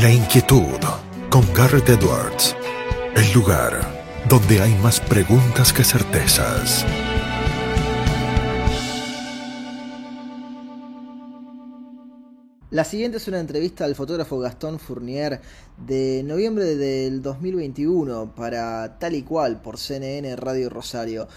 La inquietud con Garrett Edwards. El lugar donde hay más preguntas que certezas. La siguiente es una entrevista al fotógrafo Gastón Fournier de noviembre del 2021 para Tal y Cual por CNN Radio Rosario.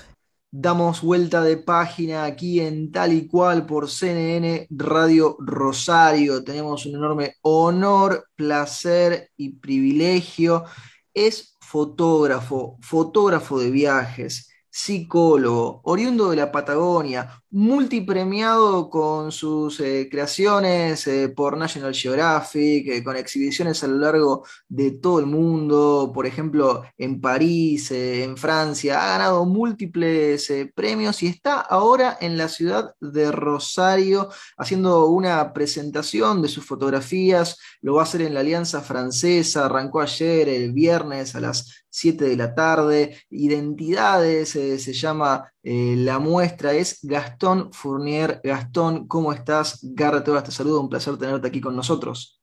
Damos vuelta de página aquí en Tal y Cual por CNN Radio Rosario. Tenemos un enorme honor, placer y privilegio. Es fotógrafo, fotógrafo de viajes psicólogo, oriundo de la Patagonia, multipremiado con sus eh, creaciones eh, por National Geographic, eh, con exhibiciones a lo largo de todo el mundo, por ejemplo, en París, en Francia, ha ganado múltiples premios y está ahora en la ciudad de Rosario haciendo una presentación de sus fotografías, lo va a hacer en la Alianza Francesa, arrancó ayer, el viernes a las 7 de la tarde. Identidades se llama la muestra, es Gastón Fournier. Gastón, ¿cómo estás? Garrett, te saludo, un placer tenerte aquí con nosotros.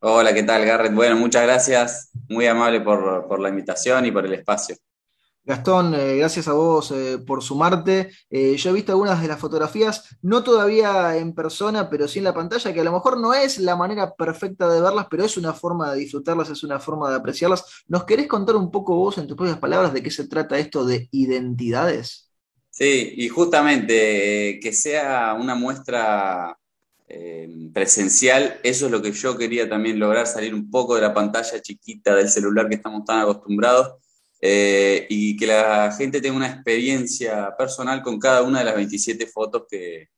Hola, ¿qué tal, Garrett? Bueno, muchas gracias, muy amable por la invitación y por el espacio. Gastón, eh, gracias a vos eh, por sumarte. Eh, yo he visto algunas de las fotografías, no todavía en persona, pero sí en la pantalla, que a lo mejor no es la manera perfecta de verlas, pero es una forma de disfrutarlas, es una forma de apreciarlas. ¿Nos querés contar un poco vos, en tus propias palabras, de qué se trata esto de identidades? Sí, y justamente que sea una muestra presencial, eso es lo que yo quería también lograr, salir un poco de la pantalla chiquita del celular que estamos tan acostumbrados eh, y que la gente tenga una experiencia personal con cada una de las 27 fotos que,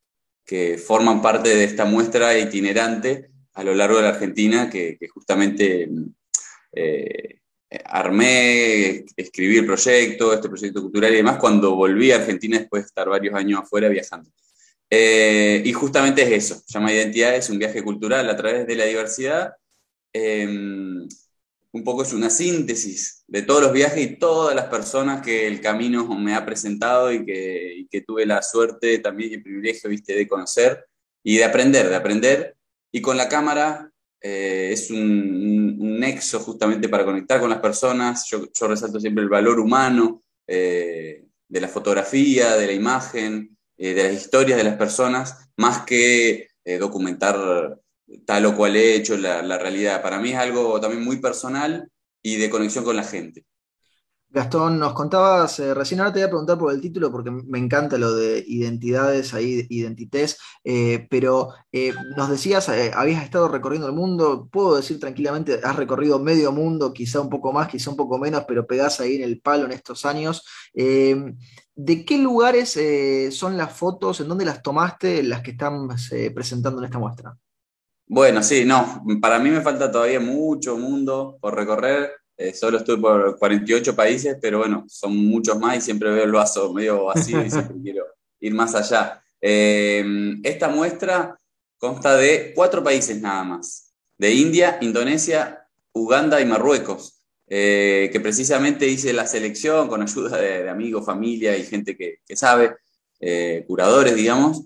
que forman parte de esta muestra itinerante a lo largo de la Argentina, que, justamente eh, armé, escribí el proyecto, este proyecto cultural y demás, cuando volví a Argentina después de estar varios años afuera viajando. Eh, y justamente es eso, llama Identidad, es un viaje cultural a través de la diversidad un poco es una síntesis de todos los viajes y todas las personas que el camino me ha presentado y que, tuve la suerte también y el privilegio, viste, de conocer y de aprender, de aprender. Y con la cámara eh, es un, nexo justamente para conectar con las personas. Yo, resalto siempre el valor humano eh, de la fotografía, de la imagen, eh, de las historias de las personas, más que documentar tal o cual he hecho la, realidad. Para mí es algo también muy personal y de conexión con la gente. Gastón, nos contabas, eh, recién ahora te voy a preguntar por el título porque me encanta lo de identidades, ahí, identités, eh, pero eh, nos decías, habías estado recorriendo el mundo, puedo decir tranquilamente, has recorrido medio mundo, quizá un poco más, quizá un poco menos, pero pegás ahí en el palo en estos años. ¿De qué lugares son las fotos, en dónde las tomaste, las que están presentando en esta muestra? Bueno, sí, no, para mí me falta todavía mucho mundo por recorrer. Eh, solo estoy por 48 países, pero bueno, son muchos más y siempre veo el vaso medio vacío y siempre quiero ir más allá. Em, esta muestra consta de cuatro países nada más, de India, Indonesia, Uganda y Marruecos, eh, que precisamente hice la selección con ayuda de, amigos, familia y gente que, que sabe, eh, curadores, digamos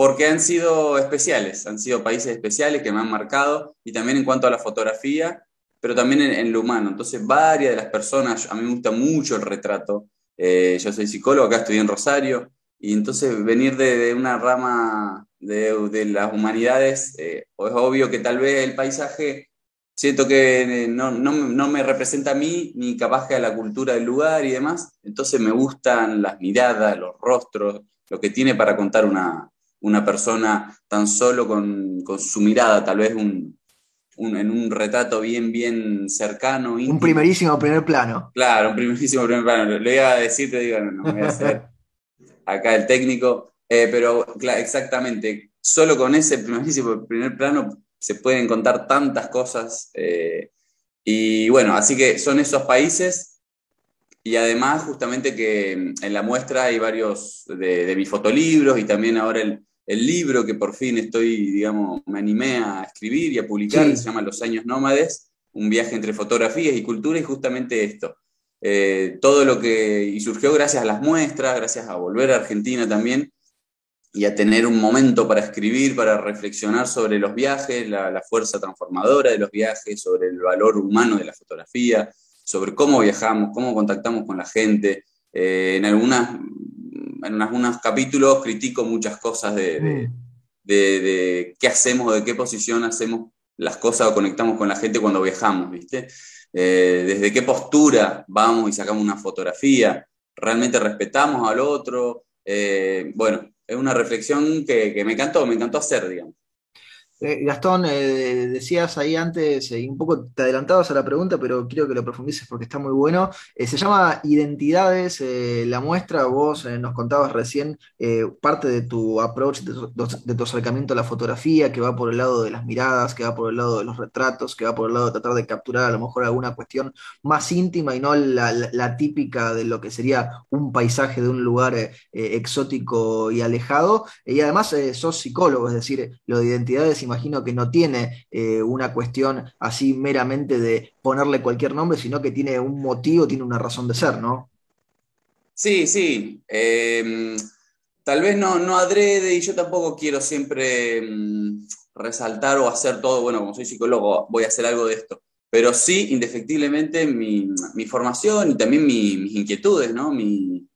porque han sido especiales, han sido países especiales que me han marcado, y también en cuanto a la fotografía, pero también en, lo humano. Entonces, varias de las personas, a mí me gusta mucho el retrato, eh, yo soy psicólogo, acá estudié en Rosario, y entonces venir de, una rama de, las humanidades, eh, es obvio que tal vez el paisaje siento que eh, no, no, me representa a mí, ni capaz que a la cultura del lugar y demás, entonces me gustan las miradas, los rostros, lo que tiene para contar una, una persona tan solo con, su mirada, tal vez un, en un retrato bien, bien cercano. Un primerísimo primer plano. Claro, un primerísimo primer plano. Le iba a decir, te digo, no, no voy a hacer acá el técnico, eh, pero exactamente, solo con ese primerísimo primer plano se pueden contar tantas cosas. Eh, y bueno, así que son esos países y además justamente que en la muestra hay varios de, de mis fotolibros y también ahora el, el libro que por fin estoy, digamos, me animé a escribir y a publicar, se llama Los años nómades, un viaje entre fotografías y cultura y justamente esto. Eh, todo lo que, y surgió gracias a las muestras, gracias a volver a Argentina también, y a tener un momento para escribir, para reflexionar sobre los viajes, la, fuerza transformadora de los viajes, sobre el valor humano de la fotografía, sobre cómo viajamos, cómo contactamos con la gente. Eh, en, algunas, en algunos capítulos critico muchas cosas de, mm. de, qué hacemos, de qué posición hacemos las cosas o conectamos con la gente cuando viajamos, ¿viste? Eh, desde qué postura vamos y sacamos una fotografía, realmente respetamos al otro. Eh, bueno, es una reflexión que, que, me encantó, me encantó hacer, digamos. Eh, Gastón, eh, decías ahí antes, eh, un poco te adelantabas a la pregunta, pero quiero que lo profundices porque está muy bueno. se llama Identidades, la muestra, vos nos contabas recién parte de tu approach, de tu, acercamiento a la fotografía, que va por el lado de las miradas, que va por el lado de los retratos, que va por el lado de tratar de capturar a lo mejor alguna cuestión más íntima y no la, típica de lo que sería un paisaje de un lugar exótico y alejado. y además sos psicólogo, es decir, lo de identidades imagino que no tiene eh, una cuestión así meramente de ponerle cualquier nombre, sino que tiene un motivo, tiene una razón de ser, ¿no? Sí, sí. Em, tal vez no, no adrede y yo tampoco quiero siempre em, resaltar o hacer todo, bueno, como soy psicólogo, voy a hacer algo de esto. Pero sí, indefectiblemente, mi, formación y también mis inquietudes, ¿no? Mi,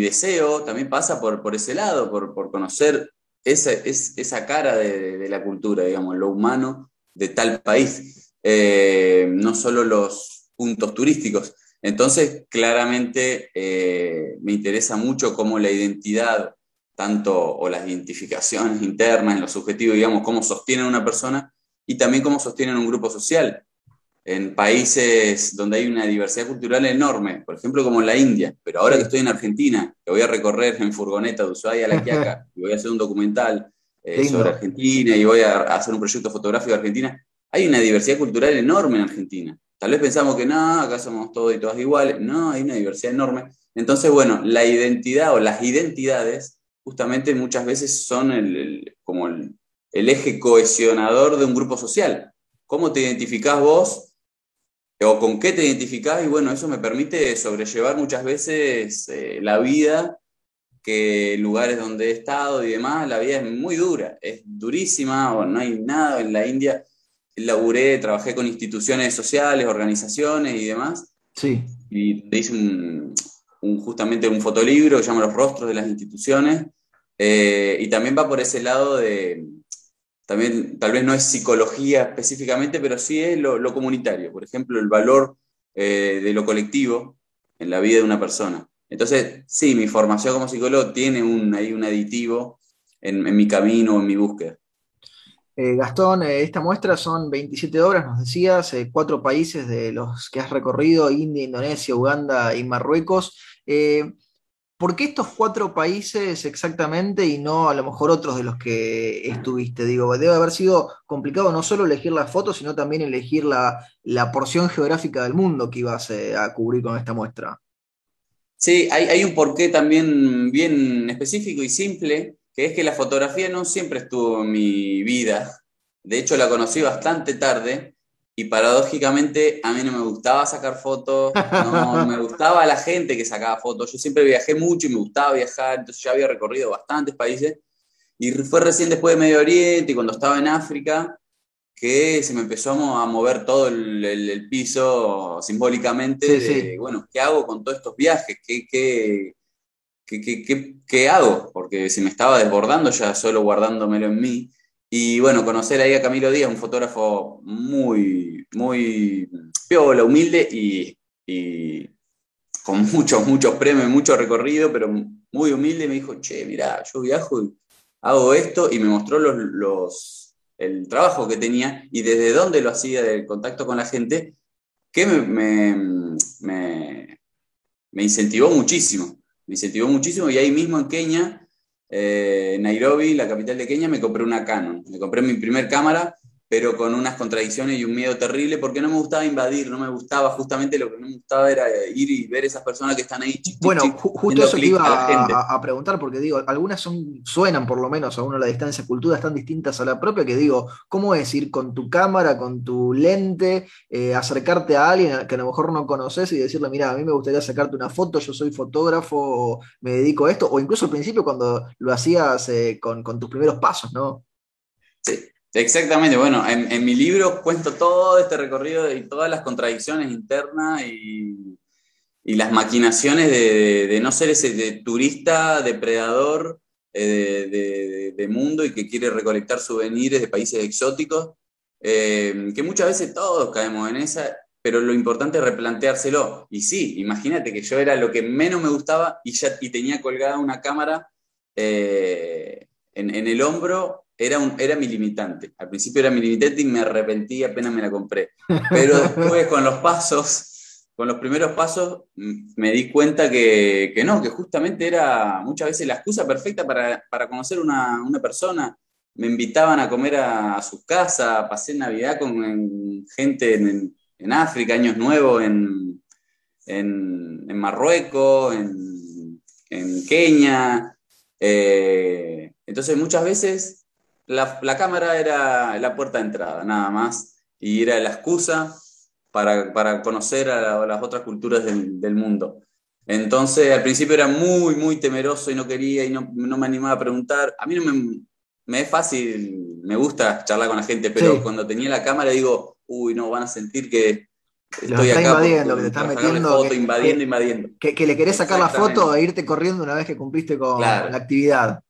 deseo también pasa por, por ese lado, por, por conocer esa, es, esa cara de, la cultura, digamos, lo humano de tal país, eh, no solo los puntos turísticos. Entonces, claramente eh, me interesa mucho cómo la identidad, tanto o las identificaciones internas, en lo digamos, cómo sostienen una persona y también cómo sostienen un grupo social en países donde hay una diversidad cultural enorme, por ejemplo como en la India, pero ahora que estoy en Argentina, que voy a recorrer en furgoneta de Ushuaia a La Quiaca y voy a hacer un documental eh, sobre Argentina y voy a hacer un proyecto fotográfico de Argentina, hay una diversidad cultural enorme en Argentina. Tal vez pensamos que no, acá somos todos y todas iguales, no, hay una diversidad enorme. Entonces, bueno, la identidad o las identidades justamente muchas veces son el, como el, el eje cohesionador de un grupo social. ¿Cómo te identificás vos o con qué te identificás y bueno, eso me permite sobrellevar muchas veces eh, la vida, que lugares donde he estado y demás, la vida es muy dura, es durísima, o no hay nada en la India. Laburé, trabajé con instituciones sociales, organizaciones y demás. Sí. Y hice un, justamente un fotolibro que se llama Los rostros de las instituciones. Eh, y también va por ese lado de, también tal vez no es psicología específicamente, pero sí es lo, comunitario, por ejemplo, el valor eh, de lo colectivo en la vida de una persona. Entonces, sí, mi formación como psicólogo tiene un, ahí un aditivo en, mi camino, en mi búsqueda. Eh, Gastón, eh, esta muestra son 27 obras, nos decías, cuatro países de los que has recorrido, India, Indonesia, Uganda y Marruecos. ¿Por qué estos cuatro países exactamente y no a lo mejor otros de los que estuviste? Digo, debe haber sido complicado no solo elegir las fotos, sino también elegir la, porción geográfica del mundo que ibas eh, a cubrir con esta muestra. Sí, hay, hay, un porqué también bien específico y simple, que es que la fotografía no siempre estuvo en mi vida. De hecho, la conocí bastante tarde y paradójicamente a mí no me gustaba sacar fotos, no me gustaba la gente que sacaba fotos. Yo siempre viajé mucho y me gustaba viajar, entonces ya había recorrido bastantes países. Y fue recién después de Medio Oriente y cuando estaba en África que se me empezó a mover todo el, piso simbólicamente bueno, ¿qué hago con todos estos viajes? ¿Qué, qué, qué, qué hago? Porque se me estaba desbordando ya solo guardándomelo en mí. Y bueno, conocer ahí a Camilo Díaz, un fotógrafo muy, muy piola, humilde y, con muchos, muchos premios, mucho recorrido, pero muy humilde, me dijo, che, mirá, yo viajo y hago esto, y me mostró los, los, el trabajo que tenía y desde dónde lo hacía, del contacto con la gente, que me, me, me incentivó muchísimo, me incentivó muchísimo, y ahí mismo en Kenia, eh, en Nairobi, la capital de Kenia, me compré una Canon. Me compré mi primer cámara pero con unas contradicciones y un miedo terrible, porque no me gustaba invadir, no me gustaba, justamente lo que no me gustaba era ir y ver esas personas que están ahí. bueno, justo eso te iba a, preguntar, porque digo, algunas son, suenan por lo menos a uno a la distancia, culturas tan distintas a la propia, que digo, ¿cómo es ir con tu cámara, con tu lente, eh, acercarte a alguien que a lo mejor no conoces y decirle, mira, a mí me gustaría sacarte una foto, yo soy fotógrafo, me dedico a esto, o incluso al principio cuando lo hacías eh, con, con tus primeros pasos, ¿no? Sí, Exactamente, bueno, en, mi libro cuento todo este recorrido y todas las contradicciones internas y, las maquinaciones de, no ser ese turista, depredador eh, de, mundo y que quiere recolectar souvenirs de países exóticos, eh, que muchas veces todos caemos en esa, pero lo importante es replanteárselo. Y sí, imagínate que yo era lo que menos me gustaba y, ya, y tenía colgada una cámara eh, en, en el hombro era, un, era mi limitante. Al principio era mi limitante y me arrepentí apenas me la compré. Pero después con los pasos, con los primeros pasos, me di cuenta que, que no, que justamente era muchas veces la excusa perfecta para, para conocer una, una persona. Me invitaban a comer a, su casa, pasé Navidad con gente en, en, África, Años Nuevos en, en, en Marruecos, en, Kenia. Eh, entonces muchas veces la, cámara era la puerta de entrada, nada más, y era la excusa para, conocer a, las otras culturas del, mundo. Entonces, al principio era muy, muy temeroso y no quería y no, me animaba a preguntar. A mí no me, me, es fácil, me gusta charlar con la gente, pero cuando tenía la cámara digo, uy, no, van a sentir que estoy acá invadiendo, que te estás metiendo. que, invadiendo, invadiendo. Que, le querés sacar la foto e irte corriendo una vez que cumpliste con la actividad.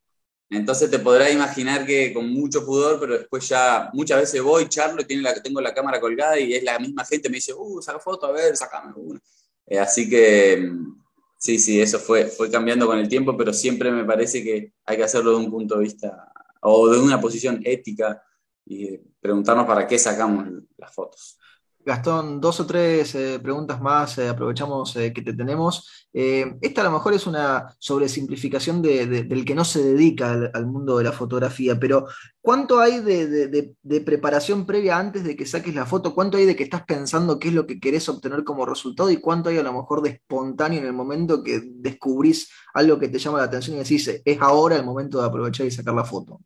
Entonces te podrás imaginar que con mucho pudor, pero después ya muchas veces voy, charlo y la, tengo la cámara colgada y es la misma gente, me dice, uh, saca foto, a ver, sacame una. Eh, así que mm, sí, sí, eso fue, fue cambiando con el tiempo, pero siempre me parece que hay que hacerlo de un punto de vista o de una posición ética y preguntarnos para qué sacamos las fotos. Gastón, dos o tres eh, preguntas más, eh, aprovechamos eh, que te tenemos. esta a lo mejor es una sobresimplificación del que no se dedica al, mundo de la fotografía, pero ¿cuánto hay de, preparación previa antes de que saques la foto? ¿Cuánto hay de que estás pensando qué es lo que querés obtener como resultado? ¿Y cuánto hay a lo mejor de espontáneo en el momento que descubrís algo que te llama la atención y decís, es ahora el momento de aprovechar y sacar la foto?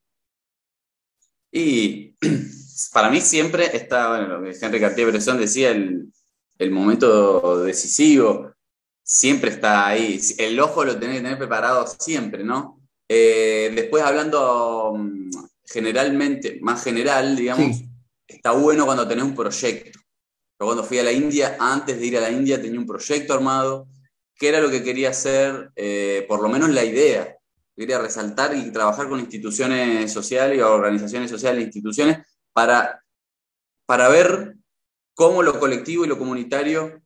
Y para mí siempre está, bueno, lo que Henry Cartier-Bresson decía, el, momento decisivo, siempre está ahí. El ojo lo tenés que tener preparado siempre, ¿no? Eh, después hablando mm, generalmente, más general, digamos, está bueno cuando tenés un proyecto. Yo cuando fui a la India, antes de ir a la India, tenía un proyecto armado, que era lo que quería hacer, eh, por lo menos la idea. Quería resaltar y trabajar con instituciones sociales, organizaciones sociales, instituciones, para, para ver cómo lo colectivo y lo comunitario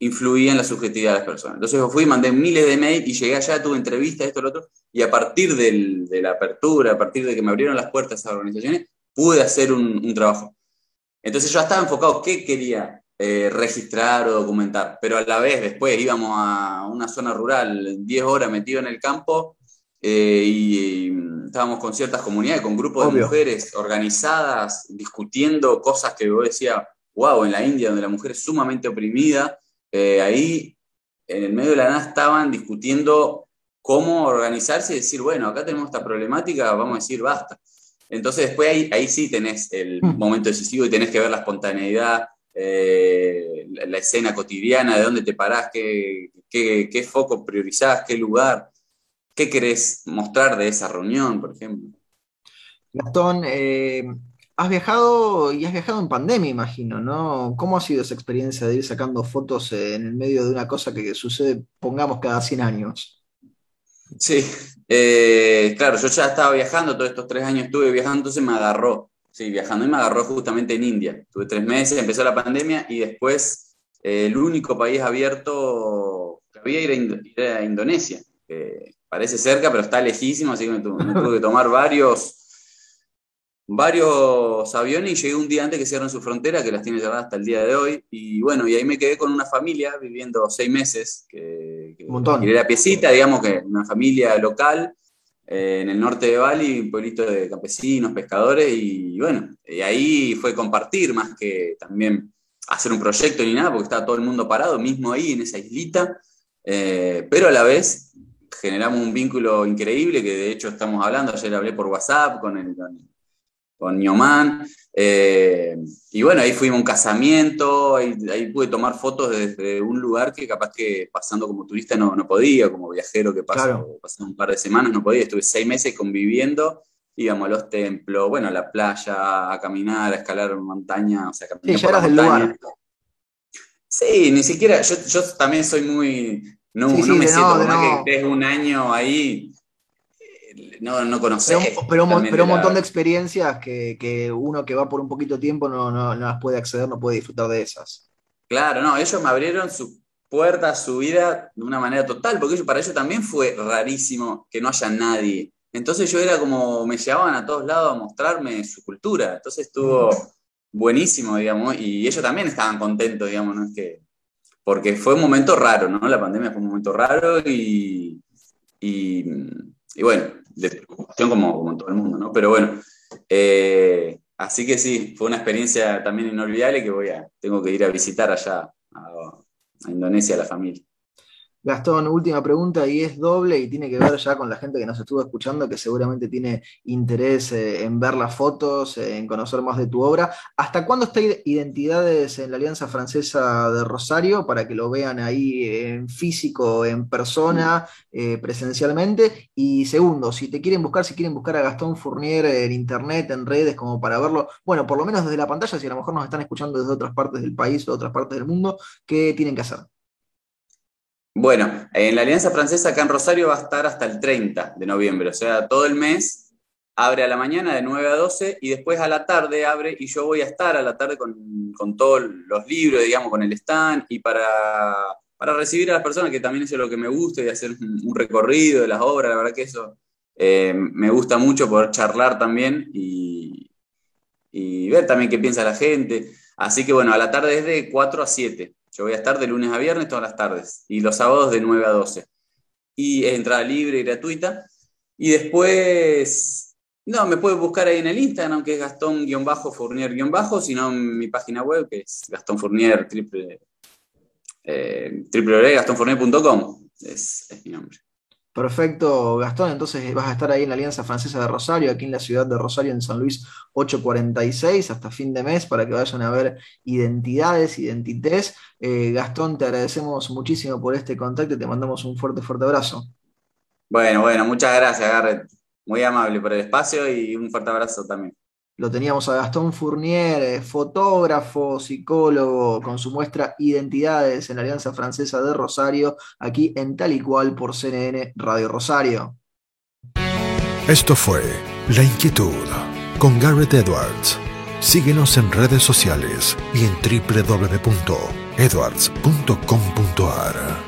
influía en la subjetividad de las personas. Entonces yo fui, mandé miles de mails y llegué allá, tuve entrevistas, esto, lo otro, y a partir de la apertura, a partir de que me abrieron las puertas a esas organizaciones, pude hacer un, trabajo. Entonces yo estaba enfocado qué quería eh, registrar o documentar, pero a la vez después íbamos a una zona rural, 10 horas metido en el campo, eh, y, estábamos con ciertas comunidades, con grupos de mujeres organizadas, discutiendo cosas que vos decías, wow, en la India, donde la mujer es sumamente oprimida, eh, ahí en el medio de la nada estaban discutiendo cómo organizarse y decir, bueno, acá tenemos esta problemática, vamos a decir, basta. Entonces después ahí, ahí sí tenés el mm. momento decisivo y tenés que ver la espontaneidad, eh, la, escena cotidiana, de dónde te parás, qué, qué, qué foco priorizás, qué lugar. ¿Qué querés mostrar de esa reunión, por ejemplo? Gastón, eh, has viajado y has viajado en pandemia, imagino, ¿no? ¿Cómo ha sido esa experiencia de ir sacando fotos en el medio de una cosa que sucede, pongamos, cada 100 años? Sí, eh, claro, yo ya estaba viajando, todos estos tres años estuve viajando, entonces me agarró, sí, viajando y me agarró justamente en India. Tuve tres meses, empezó la pandemia y después eh, el único país abierto que había era, Indonesia parece cerca, pero está lejísimo, así que me, tuve que tomar varios, varios aviones y llegué un día antes que cierren su frontera, que las tiene cerradas hasta el día de hoy. Y bueno, y ahí me quedé con una familia viviendo seis meses, que, que era piecita, digamos que una familia local. eh, en el norte de Bali, un pueblito de campesinos, pescadores, y bueno, y ahí fue compartir más que también hacer un proyecto ni nada, porque estaba todo el mundo parado, mismo ahí en esa islita, eh, pero a la vez generamos un vínculo increíble, que de hecho estamos hablando, ayer hablé por WhatsApp con el, con Ñomán. Eh, y bueno, ahí fuimos a un casamiento, ahí, pude tomar fotos desde un lugar que capaz que pasando como turista no, no podía, como viajero que pasó, un par de semanas no podía. Estuve seis meses conviviendo, íbamos a los templos, bueno, a la playa, a caminar, a escalar montaña, o sea, caminar sí, por la montaña. Sí, ni siquiera, yo, yo también soy muy, no, no me siento, no, que estés un año ahí, no, no conoces. Pero, un montón de experiencias que, uno que va por un poquito tiempo no, no, las puede acceder, no puede disfrutar de esas. Claro, no, ellos me abrieron su puerta, su vida de una manera total, porque para ellos también fue rarísimo que no haya nadie. Entonces yo era como, me llevaban a todos lados a mostrarme su cultura. Entonces estuvo buenísimo, digamos, y ellos también estaban contentos, digamos, ¿no? Es que, porque fue un momento raro, ¿no? La pandemia fue un momento raro y, y, bueno, de preocupación como, como todo el mundo, ¿no? Pero bueno, eh, así que sí, fue una experiencia también inolvidable que voy a, tengo que ir a visitar allá a, Indonesia la familia. Gastón, última pregunta y es doble y tiene que ver ya con la gente que nos estuvo escuchando, que seguramente tiene interés eh, en ver las fotos, en conocer más de tu obra. ¿Hasta cuándo está Identidades en la Alianza Francesa de Rosario para que lo vean ahí en físico, en persona, eh, presencialmente? Y segundo, si te quieren buscar, si quieren buscar a Gastón Fournier en internet, en redes, como para verlo, bueno, por lo menos desde la pantalla, si a lo mejor nos están escuchando desde otras partes del país o otras partes del mundo, ¿qué tienen que hacer? Bueno, en la Alianza Francesa acá en Rosario va a estar hasta el 30 de noviembre, o sea, todo el mes abre a la mañana de 9 a 12 y después a la tarde abre y yo voy a estar a la tarde con, todos los libros, digamos, con el stand y para, recibir a las personas, que también eso es lo que me gusta y hacer un, recorrido de las obras, la verdad que eso eh, me gusta mucho poder charlar también y, y ver también qué piensa la gente. Así que bueno, a la tarde es de 4 a 7. Yo voy a estar de lunes a viernes todas las tardes y los sábados de 9 a 12. Y es entrada libre y gratuita. Y después, no, me puedes buscar ahí en el Instagram, que es Gastón-Fournier-, sino en mi página web, que es Gastón Fournier, triple, eh, es, es mi nombre. Perfecto, Gastón. Entonces vas a estar ahí en la Alianza Francesa de Rosario, aquí en la ciudad de Rosario, en San Luis 846, hasta fin de mes, para que vayan a ver identidades, identités. Eh, Gastón, te agradecemos muchísimo por este contacto y te mandamos un fuerte, fuerte abrazo. Bueno, bueno, muchas gracias, Garrett. Muy amable por el espacio y un fuerte abrazo también. Lo teníamos a Gastón Fournier, eh, fotógrafo, psicólogo, con su muestra Identidades en la Alianza Francesa de Rosario, aquí en Tal y Cual por CNN Radio Rosario. Esto fue La Inquietud con Garrett Edwards. Síguenos en redes sociales y en www.edwards.com.ar.